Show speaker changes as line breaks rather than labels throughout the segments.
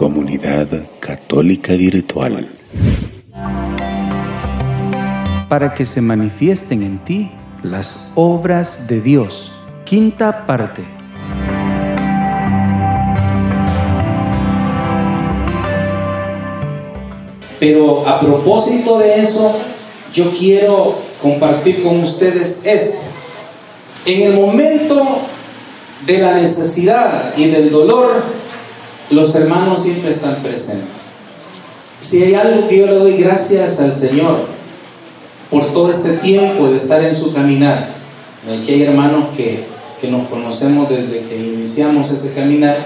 Comunidad Católica Virtual.
Para que se manifiesten en ti las obras de Dios. Quinta parte.
Pero a propósito de eso, yo quiero compartir con ustedes esto. En el momento de la necesidad y del dolor, los hermanos siempre están presentes. Si hay algo que yo le doy gracias al Señor por todo este tiempo de estar en su caminar, aquí hay hermanos que, que nos conocemos desde que iniciamos ese caminar,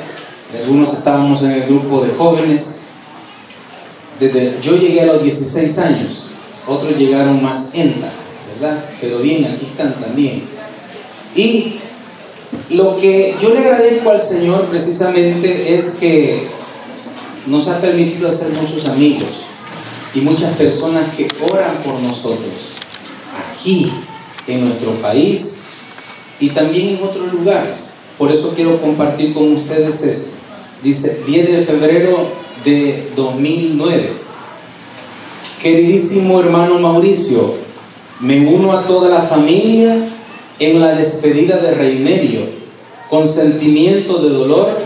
algunos estábamos en el grupo de jóvenes, desde, yo llegué a los 16 años, otros llegaron más enta, ¿verdad? Pero bien, aquí están también. Y lo que yo le agradezco al Señor precisamente es que nos ha permitido hacer muchos amigos y muchas personas que oran por nosotros aquí en nuestro país y también en otros lugares. Por eso quiero compartir con ustedes esto. Dice 10 de febrero de 2009. Queridísimo hermano Mauricio, me uno a toda la familia en la despedida de Reinerio, con sentimiento de dolor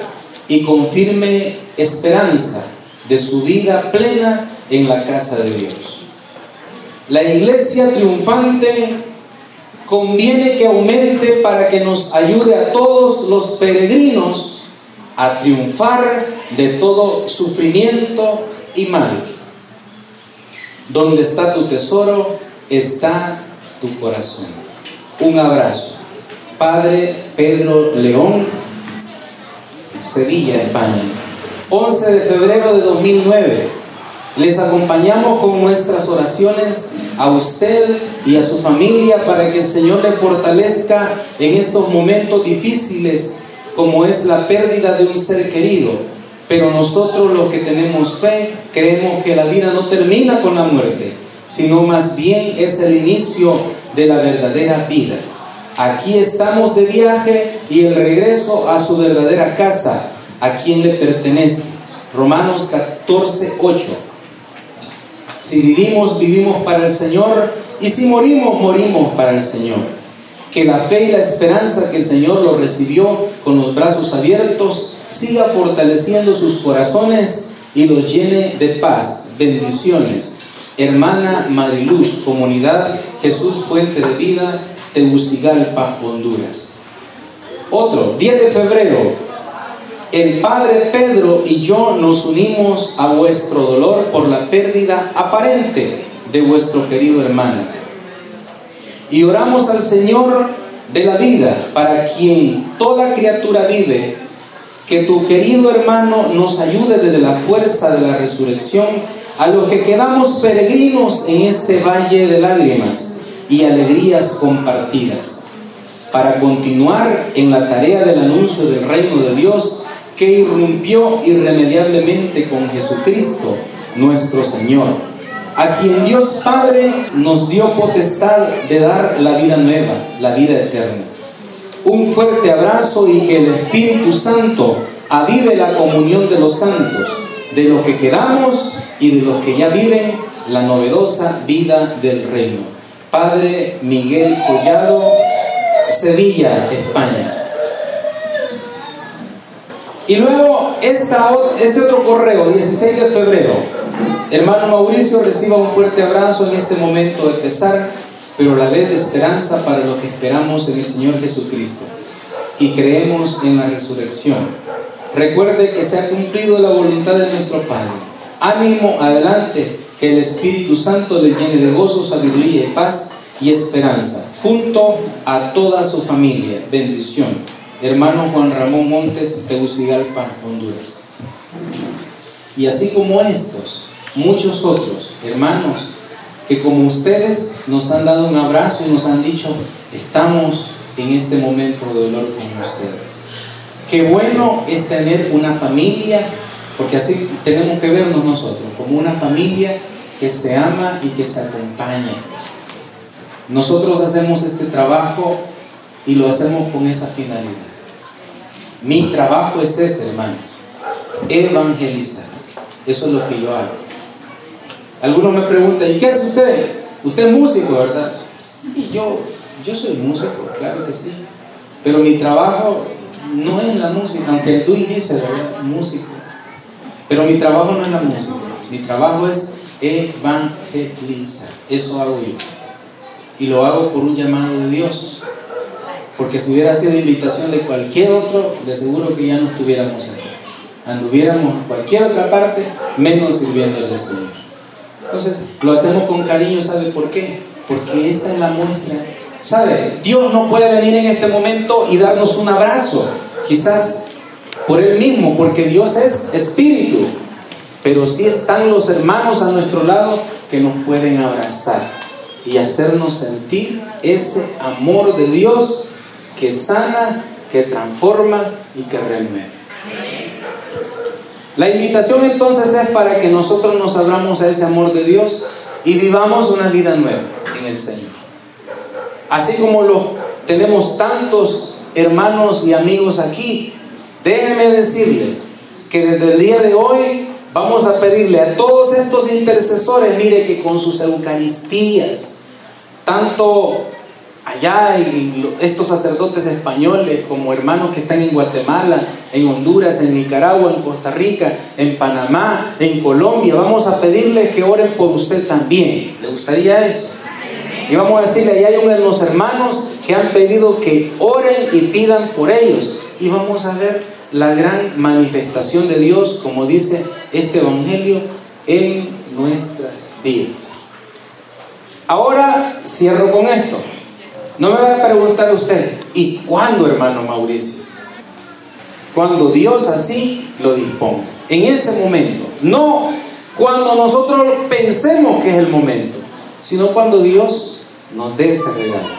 y con firme esperanza de su vida plena en la casa de Dios. La iglesia triunfante conviene que aumente para que nos ayude a todos los peregrinos a triunfar de todo sufrimiento y mal. Donde está tu tesoro, está tu corazón. Un abrazo. Padre Pedro León, Sevilla, España. 11 de febrero de 2009. Les acompañamos con nuestras oraciones a usted y a su familia para que el Señor le fortalezca en estos momentos difíciles como es la pérdida de un ser querido. Pero nosotros los que tenemos fe creemos que la vida no termina con la muerte, sino más bien es el inicio de la verdadera vida. Aquí estamos de viaje y el regreso a su verdadera casa, a quien le pertenece. Romanos 14, 8. Si vivimos, vivimos para el Señor, y si morimos, morimos para el Señor. Que la fe y la esperanza que el Señor lo recibió con los brazos abiertos siga fortaleciendo sus corazones y los llene de paz, bendiciones. Hermana Mariluz, Comunidad Jesús Fuente de Vida, Tegucigalpa, Honduras. Otro, 10 de febrero, el Padre Pedro y yo nos unimos a vuestro dolor por la pérdida aparente de vuestro querido hermano. Y oramos al Señor de la vida, para quien toda criatura vive, que tu querido hermano nos ayude desde la fuerza de la resurrección a los que quedamos peregrinos en este valle de lágrimas y alegrías compartidas, para continuar en la tarea del anuncio del reino de Dios que irrumpió irremediablemente con Jesucristo, nuestro Señor, a quien Dios Padre nos dio potestad de dar la vida nueva, la vida eterna. Un fuerte abrazo y que el Espíritu Santo avive la comunión de los santos de los que quedamos y de los que ya viven la novedosa vida del reino. Padre Miguel Collado, Sevilla, España. Y luego esta, este otro correo, 16 de febrero. Hermano Mauricio, reciba un fuerte abrazo en este momento de pesar, pero a la vez de esperanza para los que esperamos en el Señor Jesucristo y creemos en la resurrección Recuerde que se ha cumplido la voluntad de nuestro Padre. Ánimo, adelante, que el Espíritu Santo le llene de gozo, sabiduría y paz y esperanza, junto a toda su familia. Bendición. Hermano Juan Ramón Montes, de Tegucigalpa, Honduras. Y así como estos, muchos otros hermanos que como ustedes nos han dado un abrazo y nos han dicho, estamos en este momento de dolor con ustedes. Qué bueno es tener una familia, porque así tenemos que vernos nosotros, como una familia que se ama y que se acompaña. Nosotros hacemos este trabajo y lo hacemos con esa finalidad. Mi trabajo es ese, hermanos. evangelizar. Eso es lo que yo hago. Algunos me preguntan, ¿y qué hace usted? Usted es músico, ¿verdad? Sí, yo, yo soy músico, claro que sí. Pero mi trabajo no es la música, aunque tú dices, ¿verdad? Músico. Pero mi trabajo no es la música. Mi trabajo es evangelizar. Eso hago yo. Y lo hago por un llamado de Dios. Porque si hubiera sido invitación de cualquier otro, de seguro que ya no estuviéramos aquí. Anduviéramos en cualquier otra parte, menos sirviendo al Señor. Entonces, lo hacemos con cariño, ¿sabe por qué? Porque esta es la muestra. ¿Sabe? Dios no puede venir en este momento y darnos un abrazo. Quizás por Él mismo, porque Dios es espíritu. Pero sí están los hermanos a nuestro lado que nos pueden abrazar y hacernos sentir ese amor de Dios que sana, que transforma y que renueva. La invitación entonces es para que nosotros nos abramos a ese amor de Dios y vivamos una vida nueva en el Señor. Así como lo tenemos tantos hermanos y amigos aquí, déjeme decirle que desde el día de hoy vamos a pedirle a todos estos intercesores, mire que con sus Eucaristías, tanto allá y estos sacerdotes españoles como hermanos que están en Guatemala, en Honduras, en Nicaragua, en Costa Rica, en Panamá, en Colombia, vamos a pedirles que oren por usted también. ¿Le gustaría eso? Y vamos a decirle, allá hay unos hermanos que han pedido que oren y pidan por ellos. Y vamos a ver la gran manifestación de Dios, como dice este Evangelio, en nuestras vidas. Ahora cierro con esto. No me va a preguntar usted, ¿y cuándo, hermano Mauricio? Cuando Dios así lo disponga. En ese momento. No cuando nosotros pensemos que es el momento, sino cuando Dios nos dé ese regalo.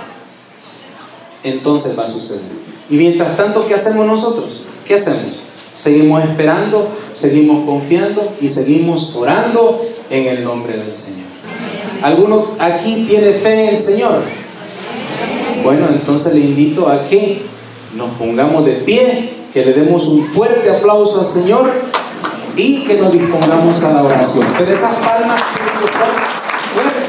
Entonces va a suceder. Y mientras tanto, ¿qué hacemos nosotros? ¿Qué hacemos? Seguimos esperando, seguimos confiando y seguimos orando en el nombre del Señor. ¿Alguno aquí tiene fe en el Señor? Bueno, entonces le invito a que nos pongamos de pie, que le demos un fuerte aplauso al Señor y que nos dispongamos a la oración. Pero esas palmas tienen que ser